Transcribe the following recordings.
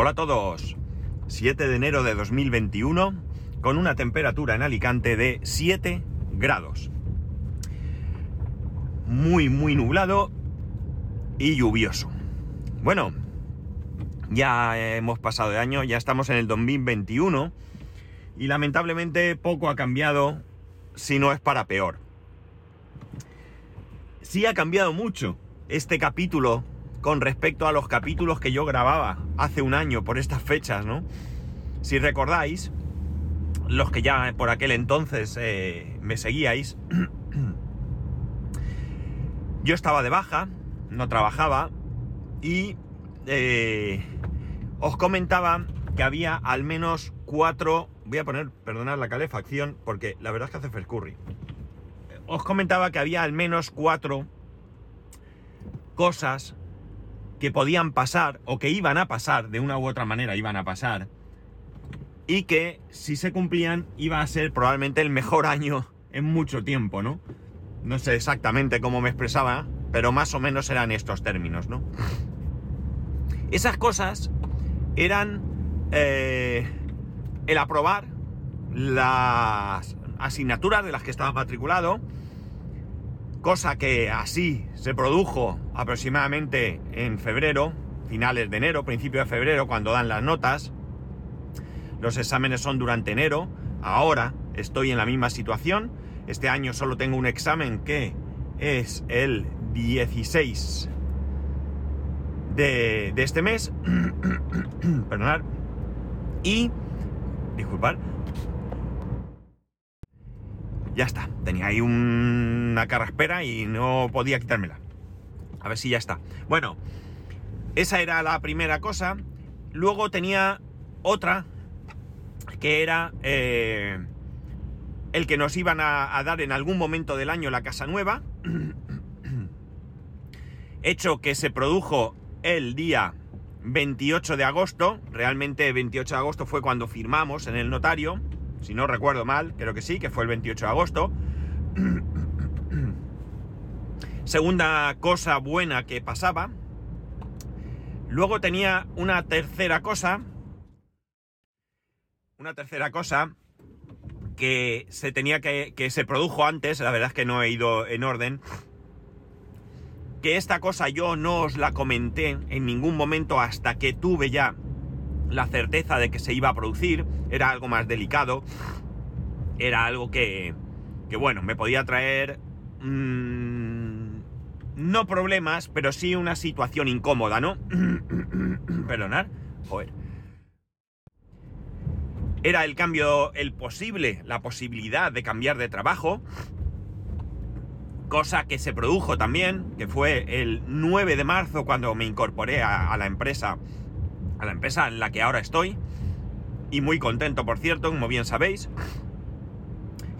Hola a todos. 7 de enero de 2021 con una temperatura en Alicante de 7 grados. Muy, muy nublado y lluvioso. Bueno, ya hemos pasado de año, ya estamos en el 2021 y lamentablemente poco ha cambiado si no es para peor. Sí ha cambiado mucho este capítulo con respecto a los capítulos que yo grababa hace un año por estas fechas, ¿no? Si recordáis, los que ya por aquel entonces eh, me seguíais, yo estaba de baja, no trabajaba y eh, os comentaba que había al menos cuatro, voy a poner, perdonad la calefacción, porque la verdad es que hace frescurri. Os comentaba que había al menos cuatro cosas que podían pasar o que iban a pasar, de una u otra manera iban a pasar, y que si se cumplían iba a ser probablemente el mejor año en mucho tiempo, ¿no? No sé exactamente cómo me expresaba, pero más o menos eran estos términos, ¿no? Esas cosas eran eh, el aprobar las asignaturas de las que estaba matriculado, cosa que así se produjo aproximadamente en febrero, finales de enero, principio de febrero, cuando dan las notas. Los exámenes son durante enero. Ahora estoy en la misma situación. Este año solo tengo un examen que es el 16 de, de este mes. Perdonad. Y... Disculpad. Ya está. Tenía ahí una carraspera y no podía quitármela. A ver si ya está. Bueno, esa era la primera cosa. Luego tenía otra que era eh, el que nos iban a, a, dar en algún momento del año la casa nueva. Hecho que se produjo el día 28 de agosto. Realmente 28 de agosto fue cuando firmamos en el notario. Si no recuerdo mal, creo que sí, que fue el 28 de agosto. Segunda cosa buena que pasaba. Luego tenía una tercera cosa. Una tercera cosa que se tenía que, que se produjo antes, la verdad es que no he ido en orden. Que esta cosa yo no os la comenté en ningún momento hasta que tuve ya la certeza de que se iba a producir. Era algo más delicado. Era algo que, que bueno, me podía traer... Mmm, no problemas, pero sí una situación incómoda, ¿no? Perdonad. Joder. Era el cambio, el posible, la posibilidad de cambiar de trabajo. Cosa que se produjo también, que fue el 9 de marzo cuando me incorporé a la empresa, a la empresa en la que ahora estoy. Y muy contento, por cierto, como bien sabéis.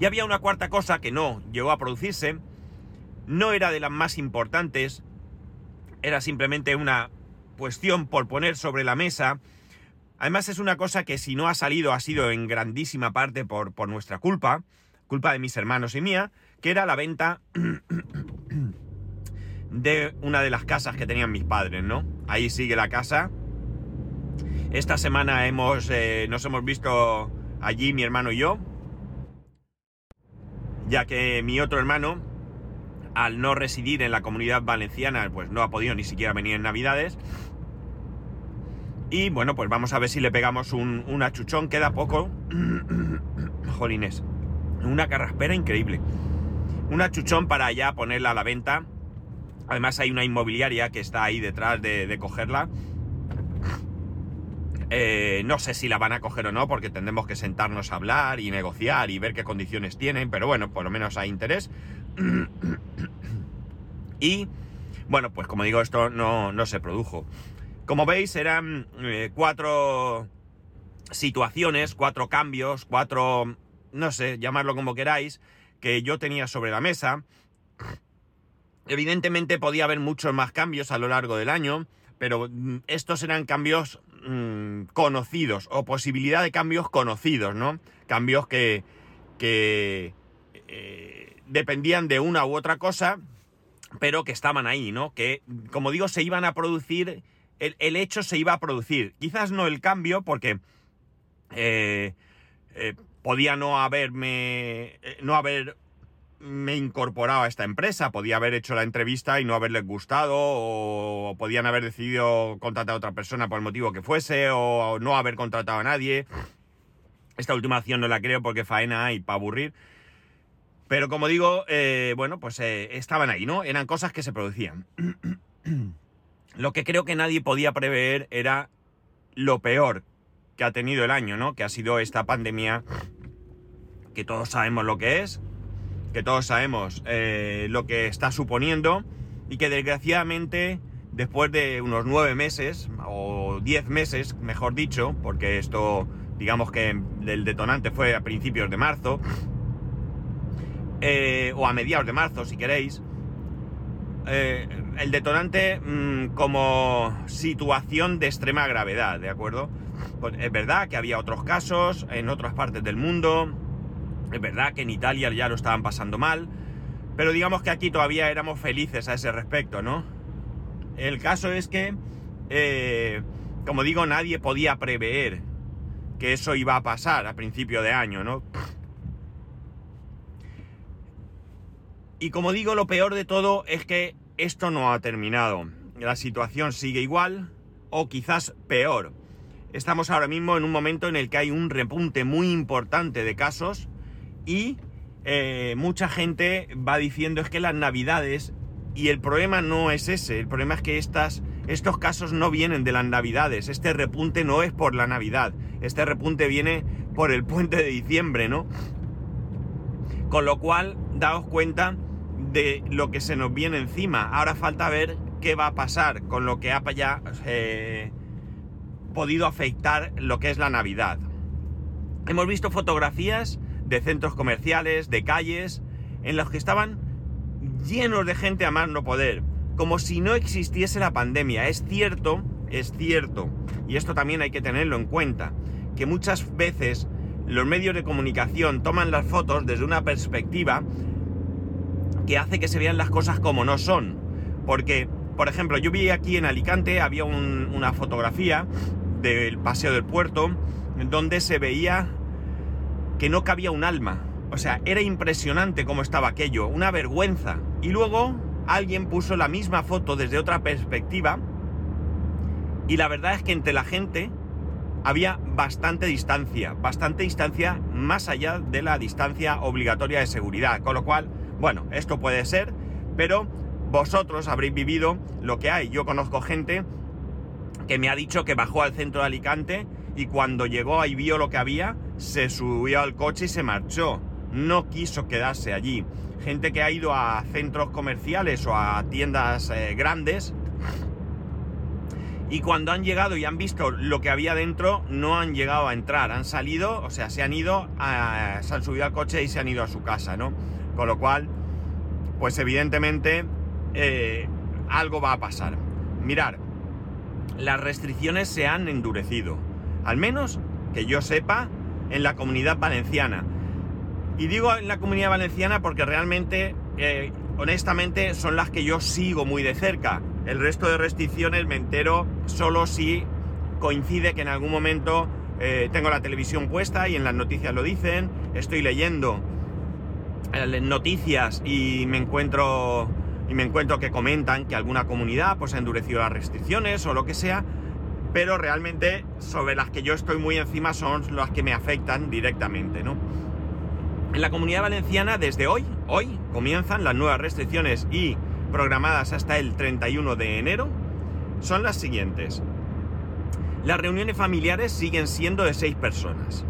Y había una cuarta cosa que no llegó a producirse, no era de las más importantes, era simplemente una cuestión por poner sobre la mesa. Además es una cosa que si no ha salido ha sido en grandísima parte por, por nuestra culpa, culpa de mis hermanos y mía, que era la venta de una de las casas que tenían mis padres, ¿no? Ahí sigue la casa. Esta semana hemos, eh, nos hemos visto allí mi hermano y yo, ya que mi otro hermano, al no residir en la comunidad valenciana, pues no ha podido ni siquiera venir en Navidades. Y bueno, pues vamos a ver si le pegamos un, achuchón, queda poco. Jolines, una carraspera increíble. Un achuchón para ya ponerla a la venta. Además hay una inmobiliaria que está ahí detrás de, de cogerla. Eh, no sé si la van a coger o no, porque tendremos que sentarnos a hablar y negociar y ver qué condiciones tienen, pero bueno, por lo menos hay interés. y bueno, pues como digo, esto no, no se produjo. Como veis, eran eh, cuatro situaciones, cuatro cambios, cuatro, no sé, llamarlo como queráis, que yo tenía sobre la mesa. Evidentemente podía haber muchos más cambios a lo largo del año, pero estos eran cambios mmm, conocidos o posibilidad de cambios conocidos, ¿no? Cambios que, que eh, dependían de una u otra cosa, pero que estaban ahí, ¿no? Que, como digo, se iban a producir el, el hecho se iba a producir. Quizás no el cambio, porque eh, eh, podía no haberme, eh, no haberme incorporado a esta empresa, podía haber hecho la entrevista y no haberles gustado, o podían haber decidido contratar a otra persona por el motivo que fuese, o no haber contratado a nadie. Esta última acción no la creo porque faena hay para aburrir. Pero como digo, bueno, pues estaban ahí, ¿no? Eran cosas que se producían. Lo que creo que nadie podía prever era lo peor que ha tenido el año, ¿no? Que ha sido esta pandemia, que todos sabemos lo que es, que todos sabemos eh, lo que está suponiendo y que desgraciadamente después de unos nueve meses o diez meses, mejor dicho, porque esto digamos que el detonante fue a principios de marzo eh, o a mediados de marzo si queréis, eh, el detonante mm, como situación de extrema gravedad, ¿de acuerdo? Pues es verdad que había otros casos en otras partes del mundo, es verdad que en Italia ya lo estaban pasando mal, pero digamos que aquí todavía éramos felices a ese respecto, ¿no? El caso es que, eh, como digo, nadie podía prever que eso iba a pasar a principio de año, ¿no? Y como digo, lo peor de todo es que esto no ha terminado. La situación sigue igual o quizás peor. Estamos ahora mismo en un momento en el que hay un repunte muy importante de casos y eh, mucha gente va diciendo es que las navidades, y el problema no es ese, el problema es que estas, estos casos no vienen de las navidades, este repunte no es por la navidad, este repunte viene por el puente de diciembre, ¿no? Con lo cual, daos cuenta de lo que se nos viene encima. Ahora falta ver qué va a pasar con lo que ha ya eh, podido afectar lo que es la Navidad. Hemos visto fotografías de centros comerciales, de calles, en los que estaban llenos de gente a más no poder, como si no existiese la pandemia. Es cierto, es cierto, y esto también hay que tenerlo en cuenta, que muchas veces los medios de comunicación toman las fotos desde una perspectiva que hace que se vean las cosas como no son. Porque, por ejemplo, yo vi aquí en Alicante, había una fotografía del Paseo del Puerto, donde se veía que no cabía un alma. O sea, era impresionante cómo estaba aquello, una vergüenza. Y luego alguien puso la misma foto desde otra perspectiva y la verdad es que entre la gente había bastante distancia, bastante distancia más allá de la distancia obligatoria de seguridad. Con lo cual, bueno, esto puede ser, pero vosotros habréis vivido lo que hay. Yo conozco gente que me ha dicho que bajó al centro de Alicante y cuando llegó ahí vio lo que había, se subió al coche y se marchó. No quiso quedarse allí. Gente que ha ido a centros comerciales o a tiendas eh, grandes y cuando han llegado y han visto lo que había dentro, no han llegado a entrar. Han salido, o sea, se han ido, se han subido al coche y se han ido a su casa, ¿no? Con lo cual, pues evidentemente eh, algo va a pasar. Mirar, las restricciones se han endurecido. Al menos que yo sepa en la comunidad valenciana. Y digo en la comunidad valenciana porque realmente, eh, honestamente, son las que yo sigo muy de cerca. El resto de restricciones me entero solo si coincide que en algún momento eh, tengo la televisión puesta y en las noticias lo dicen, estoy leyendo eh, noticias y me encuentro y me encuentro que comentan que alguna comunidad pues ha endurecido las restricciones o lo que sea, pero realmente sobre las que yo estoy muy encima son las que me afectan directamente, ¿no? En la comunidad valenciana desde hoy, hoy comienzan las nuevas restricciones y programadas hasta el 31 de enero son las siguientes. Las reuniones familiares siguen siendo de seis personas.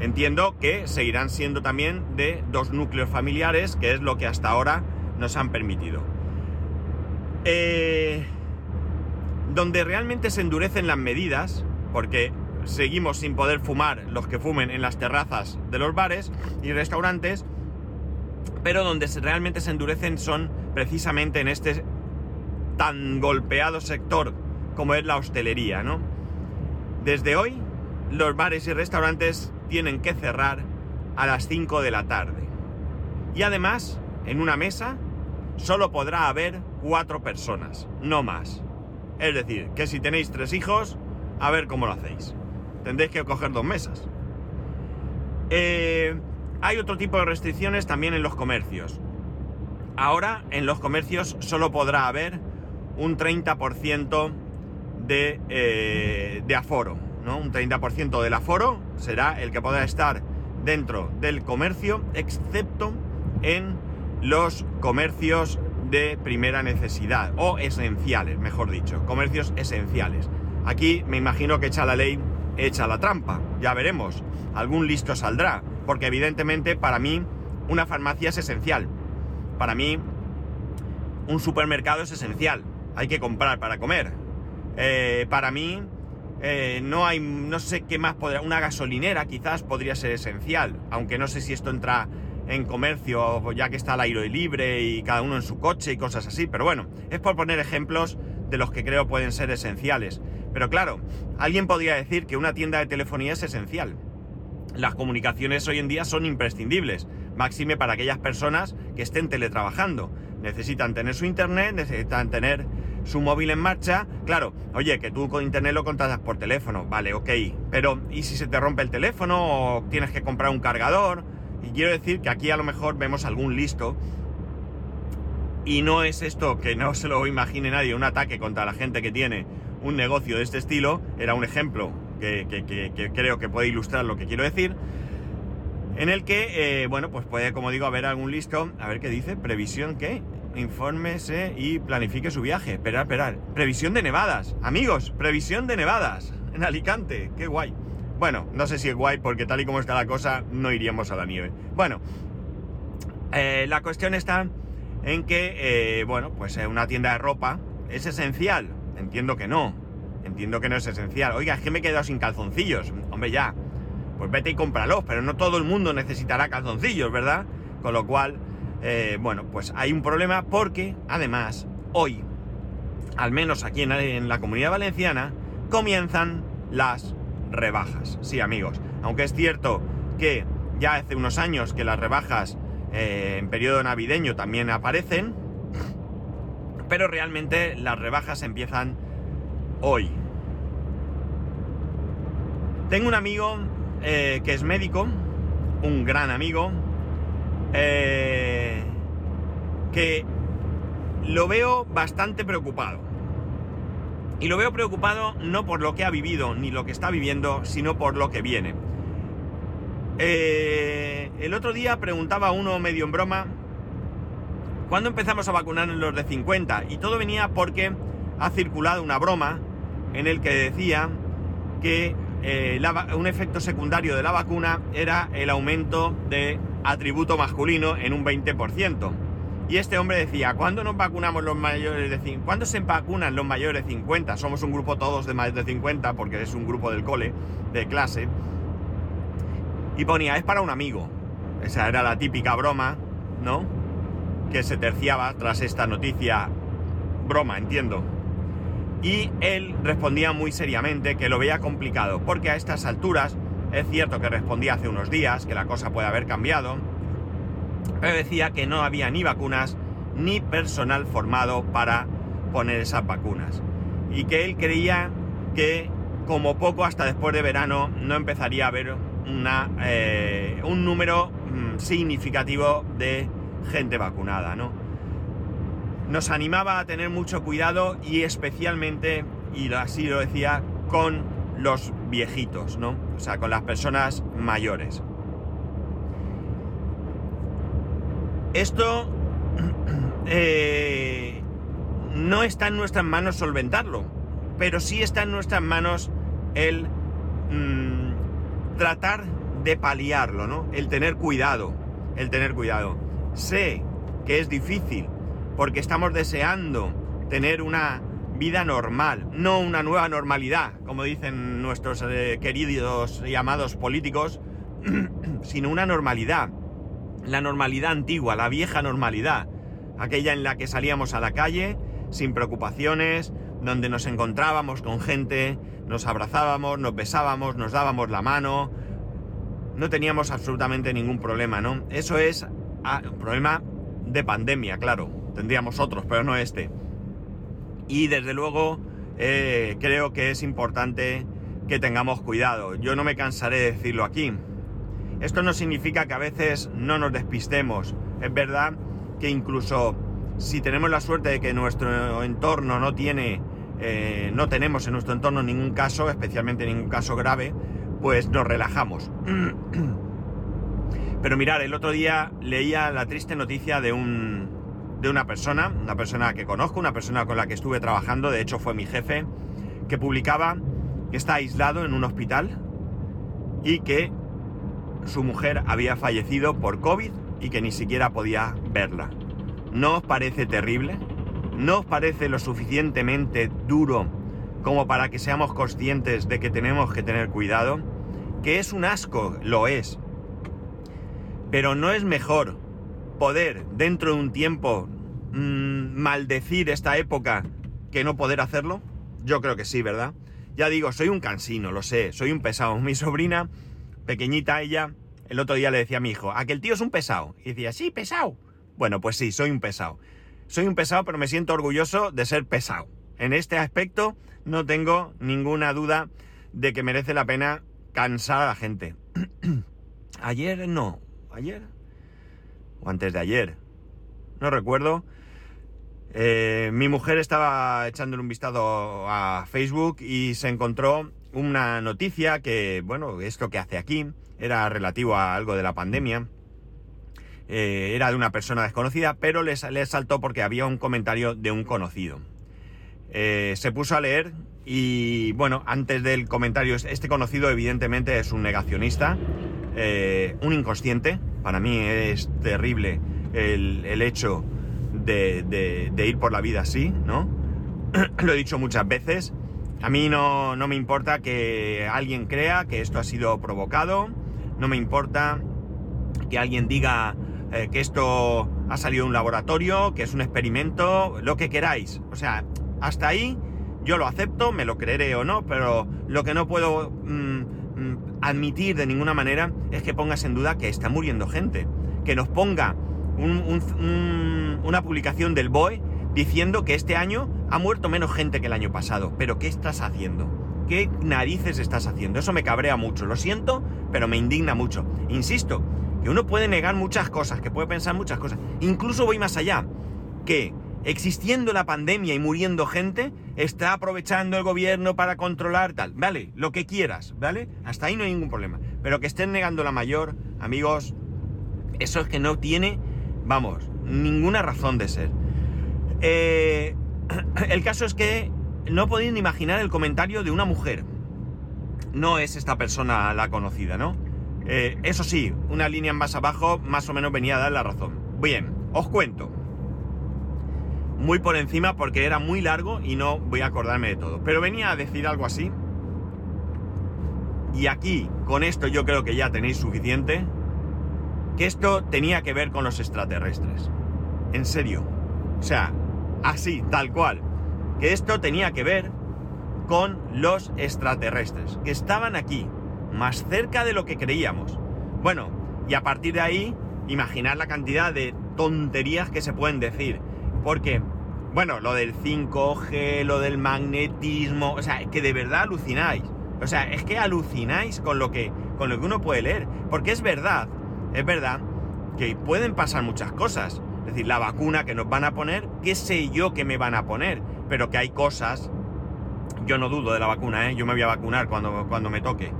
Entiendo que seguirán siendo también de dos núcleos familiares, que es lo que hasta ahora nos han permitido. Eh, donde realmente se endurecen las medidas, porque seguimos sin poder fumar los que fumen en las terrazas de los bares y restaurantes, pero donde realmente se endurecen son precisamente en este tan golpeado sector como es la hostelería, ¿no? Desde hoy, los bares y restaurantes tienen que cerrar a las 5 de la tarde. Y además, en una mesa solo podrá haber cuatro personas, no más. Es decir, que si tenéis tres hijos, a ver cómo lo hacéis. Tendréis que coger dos mesas. Eh, hay otro tipo de restricciones también en los comercios. Ahora en los comercios solo podrá haber un 30% de, eh, de aforo. ¿no? Un 30% del aforo será el que podrá estar dentro del comercio, excepto en los comercios de primera necesidad o esenciales, mejor dicho, comercios esenciales. Aquí me imagino que echa la ley, echa la trampa, ya veremos, algún listo saldrá, porque evidentemente para mí una farmacia es esencial, para mí un supermercado es esencial, hay que comprar para comer, eh, para mí eh, no hay, no sé qué más podría, una gasolinera quizás podría ser esencial, aunque no sé si esto entra en comercio, ya que está al aire libre y cada uno en su coche y cosas así, pero bueno, es por poner ejemplos de los que creo pueden ser esenciales. Pero claro, alguien podría decir que una tienda de telefonía es esencial. Las comunicaciones hoy en día son imprescindibles, máxime para aquellas personas que estén teletrabajando. Necesitan tener su internet, necesitan tener su móvil en marcha. Claro, oye, que tú con internet lo contratas por teléfono, vale, ok. Pero, ¿y si se te rompe el teléfono o tienes que comprar un cargador? Y quiero decir que aquí a lo mejor vemos algún listo. Y no es esto que no se lo imagine nadie, un ataque contra la gente que tiene un negocio de este estilo. Era un ejemplo que, creo que puede ilustrar lo que quiero decir. En el que, eh, bueno, pues puede, como digo, haber algún listo. A ver qué dice. Previsión que infórmese y planifique su viaje. Esperar, esperar. Previsión de nevadas. Amigos, previsión de nevadas. En Alicante. Qué guay. Bueno, no sé si es guay porque tal y como está la cosa no iríamos a la nieve. Bueno, eh, la cuestión está en que, eh, bueno, pues eh, una tienda de ropa es esencial. Entiendo que no. Entiendo que no es esencial. Oiga, es que me he quedado sin calzoncillos. Hombre, ya. Pues vete y cómpralos, pero no todo el mundo necesitará calzoncillos, ¿verdad? Con lo cual, bueno, pues hay un problema porque, además, hoy, al menos aquí en la comunidad valenciana, comienzan las rebajas. Sí, amigos. Aunque es cierto que ya hace unos años que las rebajas eh, en periodo navideño también aparecen, pero realmente las rebajas empiezan hoy. Tengo un amigo eh, que es médico, un gran amigo, eh, que lo veo bastante preocupado. Y lo veo preocupado no por lo que ha vivido ni lo que está viviendo, sino por lo que viene. Eh, el otro día preguntaba uno medio en broma, ¿cuándo empezamos a vacunar en los de 50? Y todo venía porque ha circulado una broma en el que decía que eh, un efecto secundario de la vacuna era el aumento de atributo masculino en un 20%. Y este hombre decía, ¿cuándo nos vacunamos los mayores de 50? ¿Cuándo se vacunan los mayores de 50? Somos un grupo todos de más de 50 porque es un grupo del cole, de clase. Y ponía, es para un amigo. Esa era la típica broma, ¿no? Que se terciaba tras esta noticia. Broma, entiendo. Y él respondía muy seriamente que lo veía complicado, porque a estas alturas es cierto que respondía hace unos días, que la cosa puede haber cambiado, pero decía que no había ni vacunas ni personal formado para poner esas vacunas. Y que él creía que como poco hasta después de verano no empezaría a haber una, eh, un número mm, significativo de gente vacunada, ¿no? Nos animaba a tener mucho cuidado y especialmente, y así lo decía, con los viejitos, ¿no? O sea, con las personas mayores. Esto eh, no está en nuestras manos solventarlo, pero sí está en nuestras manos el mm, tratar de paliarlo, ¿no? El tener cuidado, el tener cuidado. Sé que es difícil porque estamos deseando tener una vida normal, no una nueva normalidad, como dicen nuestros eh, queridos y amados políticos, sino una normalidad la normalidad antigua, la vieja normalidad, aquella en la que salíamos a la calle sin preocupaciones, donde nos encontrábamos con gente, nos abrazábamos, nos besábamos, nos dábamos la mano, no teníamos absolutamente ningún problema, ¿no? Eso es ah, un problema de pandemia, claro, tendríamos otros, pero no este. Y desde luego eh, creo que es importante que tengamos cuidado. Yo no me cansaré de decirlo aquí. Esto no significa que a veces no nos despistemos. Es verdad que incluso si tenemos la suerte de que nuestro entorno no tiene, eh, no tenemos en nuestro entorno ningún caso, especialmente ningún caso grave, pues nos relajamos. Pero mirar, el otro día leía la triste noticia de un, de una persona, una persona que conozco, una persona con la que estuve trabajando, de hecho fue mi jefe, que publicaba que está aislado en un hospital y que su mujer había fallecido por COVID y que ni siquiera podía verla. ¿No os parece terrible? ¿No os parece lo suficientemente duro como para que seamos conscientes de que tenemos que tener cuidado? Que es un asco, lo es. Pero no es mejor poder dentro de un tiempo mmm, maldecir esta época que no poder hacerlo? Yo creo que sí, ¿verdad? Ya digo, soy un cansino, lo sé, soy un pesado. Mi sobrina, pequeñita ella, el otro día le decía a mi hijo, aquel tío es un pesado. Y decía, sí, pesado. Bueno, pues sí, soy un pesado. Soy un pesado, pero me siento orgulloso de ser pesado. En este aspecto no tengo ninguna duda de que merece la pena cansar a la gente. ayer no, ayer o antes de ayer, no recuerdo. Eh, mi mujer estaba echándole un vistazo a Facebook y se encontró una noticia que, bueno, esto que hace aquí era relativo a algo de la pandemia. Eh, era de una persona desconocida, pero le, le, saltó porque había un comentario de un conocido. Eh, se puso a leer y, bueno, antes del comentario, este conocido evidentemente es un negacionista, eh, un inconsciente. Para mí es terrible el, el hecho de, de, de, ir por la vida así, ¿no? Lo he dicho muchas veces. A mí no, no me importa que alguien crea que esto ha sido provocado, no me importa que alguien diga eh, que esto ha salido de un laboratorio, que es un experimento, lo que queráis. O sea, hasta ahí yo lo acepto, me lo creeré o no, pero lo que no puedo mmm, mmm, admitir de ninguna manera es que pongas en duda que está muriendo gente. Que nos ponga un, un, una publicación del BOE diciendo que este año ha muerto menos gente que el año pasado. Pero ¿qué estás haciendo? ¿Qué narices estás haciendo? Eso me cabrea mucho, lo siento, pero me indigna mucho. Insisto, que uno puede negar muchas cosas, que puede pensar muchas cosas. Incluso voy más allá, que existiendo la pandemia y muriendo gente, está aprovechando el gobierno para controlar tal. Vale, lo que quieras, ¿vale? Hasta ahí no hay ningún problema. Pero que estén negando la mayor, amigos, eso es que no tiene, vamos, ninguna razón de ser. Eh, el caso es que no podéis imaginar el comentario de una mujer. No es esta persona la conocida, ¿no? Eh, eso sí, una línea más abajo más o menos venía a dar la razón. Bien, os cuento. Muy por encima porque era muy largo y no voy a acordarme de todo. Pero venía a decir algo así. Y aquí, con esto yo creo que ya tenéis suficiente. Que esto tenía que ver con los extraterrestres. En serio. O sea, así, tal cual. Que esto tenía que ver con los extraterrestres. Que estaban aquí, más cerca de lo que creíamos. Bueno, y a partir de ahí, imaginar la cantidad de tonterías que se pueden decir. Porque, bueno, lo del 5G, lo del magnetismo, o sea, que de verdad alucináis. O sea, es que alucináis con lo que, con lo que uno puede leer. Porque es verdad, es verdad que pueden pasar muchas cosas. Es decir, la vacuna que nos van a poner, qué sé yo que me van a poner. Pero que hay cosas, yo no dudo de la vacuna, ¿eh? yo me voy a vacunar cuando, cuando me toque.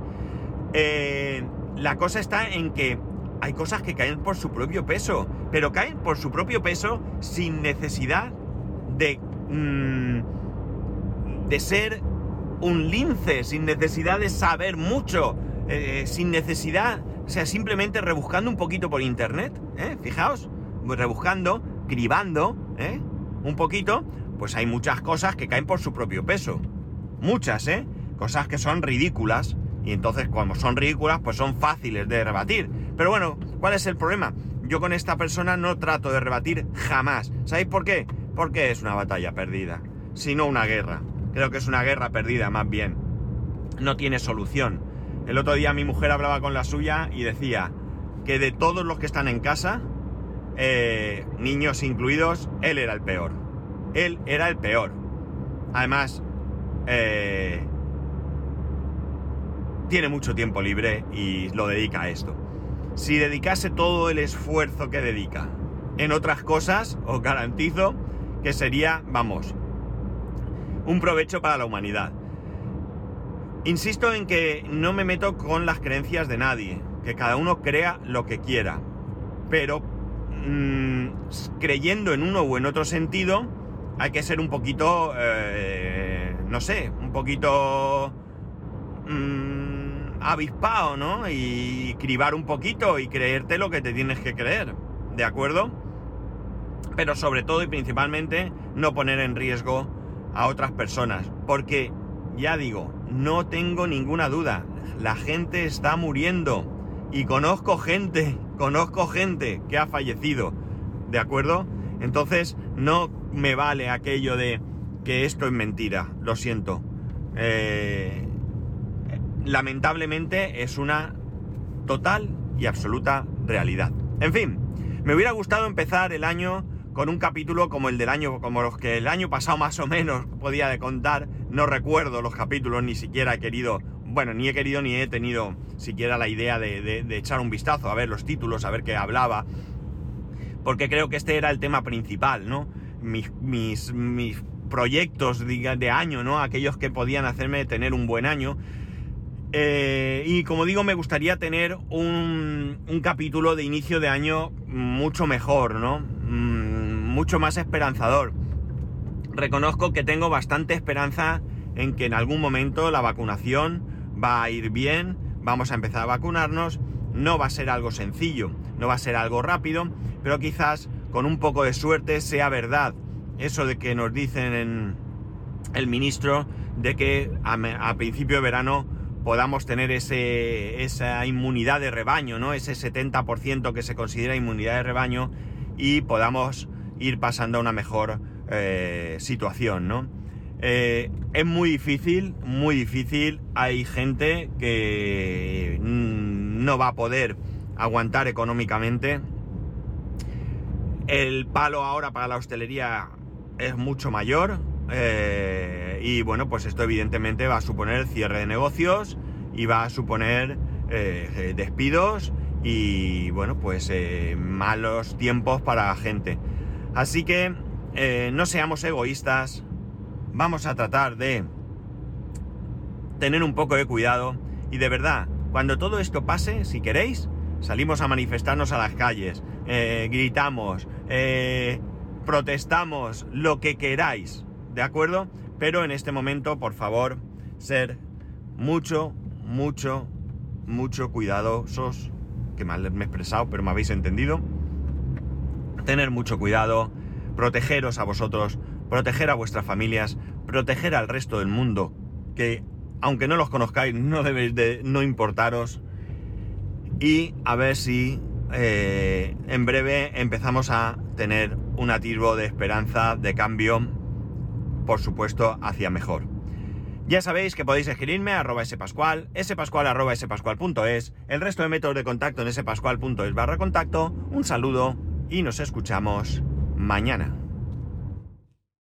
Eh, la cosa está en que hay cosas que caen por su propio peso, pero caen por su propio peso sin necesidad de, mmm, de ser un lince, sin necesidad de saber mucho, eh, sin necesidad, o sea, simplemente rebuscando un poquito por internet, ¿eh? fijaos, rebuscando, cribando, ¿eh? un poquito, pues hay muchas cosas que caen por su propio peso. Muchas, ¿eh? Cosas que son ridículas. Y entonces, como son ridículas, pues son fáciles de rebatir. Pero bueno, ¿cuál es el problema? Yo con esta persona no trato de rebatir jamás. ¿Sabéis por qué? Porque es una batalla perdida. Si no una guerra. Creo que es una guerra perdida, más bien. No tiene solución. El otro día mi mujer hablaba con la suya y decía que de todos los que están en casa, eh, niños incluidos, él era el peor. Él era el peor. Además, eh, tiene mucho tiempo libre y lo dedica a esto. Si dedicase todo el esfuerzo que dedica en otras cosas, os garantizo que sería, vamos, un provecho para la humanidad. Insisto en que no me meto con las creencias de nadie, que cada uno crea lo que quiera, pero mm, creyendo en uno u en otro sentido, hay que ser un poquito, eh, no sé, un poquito mm, avispado, ¿no? Y cribar un poquito y creerte lo que te tienes que creer, ¿de acuerdo? Pero sobre todo y principalmente no poner en riesgo a otras personas, porque ya digo, no tengo ninguna duda, la gente está muriendo y conozco gente, conozco gente que ha fallecido, ¿de acuerdo? Entonces no me vale aquello de que esto es mentira, lo siento. Eh, lamentablemente es una total y absoluta realidad. En fin, me hubiera gustado empezar el año con un capítulo como el del año, como los que el año pasado más o menos podía contar. No recuerdo los capítulos, ni siquiera he querido, bueno, ni he querido ni he tenido siquiera la idea de, echar un vistazo a ver los títulos, a ver qué hablaba. Porque creo que este era el tema principal, ¿no? Mis, mis, mis proyectos de año, ¿no? Aquellos que podían hacerme tener un buen año. Eh, y como digo, me gustaría tener un, un, capítulo de inicio de año mucho mejor, ¿no? Mm, mucho más esperanzador. Reconozco que tengo bastante esperanza en que en algún momento la vacunación va a ir bien, vamos a empezar a vacunarnos, no va a ser algo sencillo, no va a ser algo rápido, pero quizás con un poco de suerte sea verdad eso de que nos dicen en el ministro de que a, principio de verano podamos tener ese, esa inmunidad de rebaño, ¿no? Ese 70% que se considera inmunidad de rebaño y podamos ir pasando a una mejor eh, situación, ¿no? Eh, es muy difícil, muy difícil. Hay gente que no va a poder aguantar económicamente. El palo ahora para la hostelería es mucho mayor. Eh, y bueno, pues esto evidentemente va a suponer cierre de negocios y va a suponer eh, despidos y bueno, pues malos tiempos para la gente. Así que no seamos egoístas, vamos a tratar de tener un poco de cuidado y de verdad, cuando todo esto pase, si queréis, salimos a manifestarnos a las calles, eh, gritamos, eh, protestamos, lo que queráis, ¿de acuerdo? Pero en este momento, por favor, ser mucho, mucho, mucho cuidadosos, que mal me he expresado, pero me habéis entendido, tener mucho cuidado, protegeros a vosotros, proteger a vuestras familias, proteger al resto del mundo, que aunque no los conozcáis, no debéis de no importaros. Y a ver si eh, en breve empezamos a tener un atisbo de esperanza, de cambio, por supuesto, hacia mejor. Ya sabéis que podéis escribirme a arroba spascual, spascual arroba el resto de métodos de contacto en spascual.es barra contacto. Un saludo y nos escuchamos mañana.